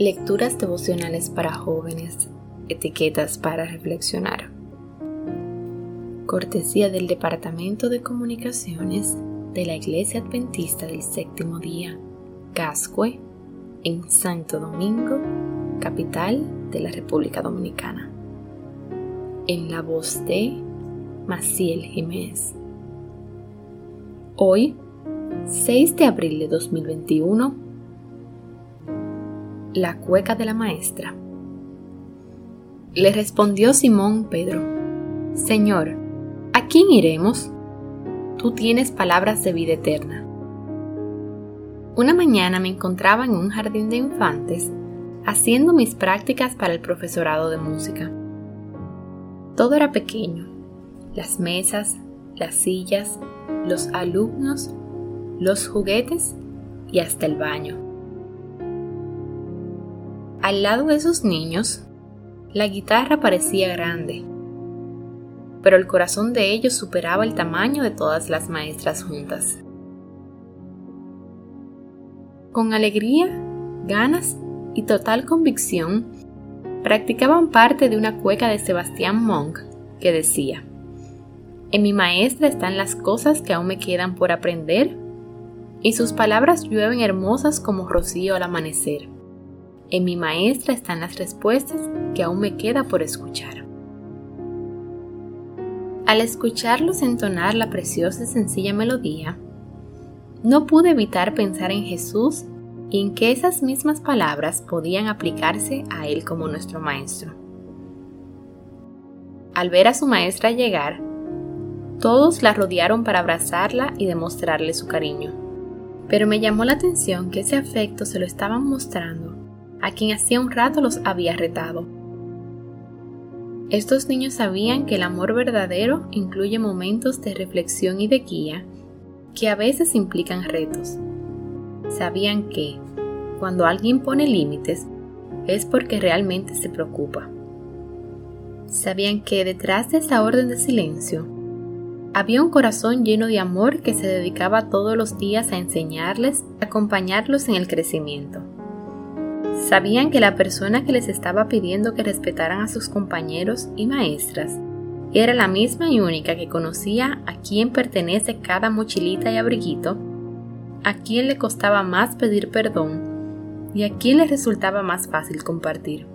Lecturas devocionales para jóvenes, etiquetas para reflexionar. Cortesía del Departamento de Comunicaciones de la Iglesia Adventista del Séptimo Día, Cascue, en Santo Domingo, capital de la República Dominicana. En la voz de Maciel Jiménez. Hoy, 6 de abril de 2021, la cueca de la maestra. Le respondió Simón Pedro, Señor, ¿a quién iremos? Tú tienes palabras de vida eterna. Una mañana me encontraba en un jardín de infantes haciendo mis prácticas para el profesorado de música. Todo era pequeño, las mesas, las sillas, los alumnos, los juguetes y hasta el baño. Al lado de esos niños, la guitarra parecía grande, pero el corazón de ellos superaba el tamaño de todas las maestras juntas. Con alegría, ganas y total convicción, practicaban parte de una cueca de Sebastián Monk que decía, En mi maestra están las cosas que aún me quedan por aprender, y sus palabras llueven hermosas como rocío al amanecer. En mi maestra están las respuestas que aún me queda por escuchar. Al escucharlos entonar la preciosa y sencilla melodía, no pude evitar pensar en Jesús y en que esas mismas palabras podían aplicarse a Él como nuestro Maestro. Al ver a su maestra llegar, todos la rodearon para abrazarla y demostrarle su cariño. Pero me llamó la atención que ese afecto se lo estaban mostrando a quien hacía un rato los había retado. Estos niños sabían que el amor verdadero incluye momentos de reflexión y de guía que a veces implican retos. Sabían que, cuando alguien pone límites, es porque realmente se preocupa. Sabían que detrás de esa orden de silencio había un corazón lleno de amor que se dedicaba todos los días a enseñarles, a acompañarlos en el crecimiento. Sabían que la persona que les estaba pidiendo que respetaran a sus compañeros y maestras era la misma y única que conocía a quién pertenece cada mochilita y abriguito, a quién le costaba más pedir perdón y a quién le resultaba más fácil compartir.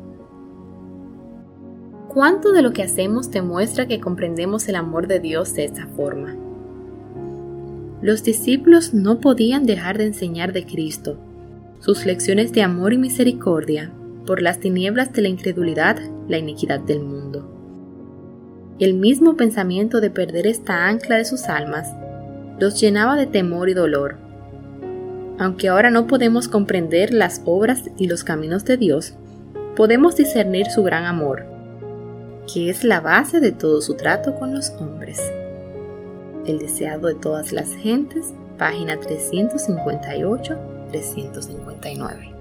¿Cuánto de lo que hacemos demuestra que comprendemos el amor de Dios de esta forma? Los discípulos no podían dejar de enseñar de Cristo sus lecciones de amor y misericordia por las tinieblas de la incredulidad, la iniquidad del mundo. El mismo pensamiento de perder esta ancla de sus almas los llenaba de temor y dolor. Aunque ahora no podemos comprender las obras y los caminos de Dios, podemos discernir su gran amor, que es la base de todo su trato con los hombres. El deseado de todas las gentes, página 358 359.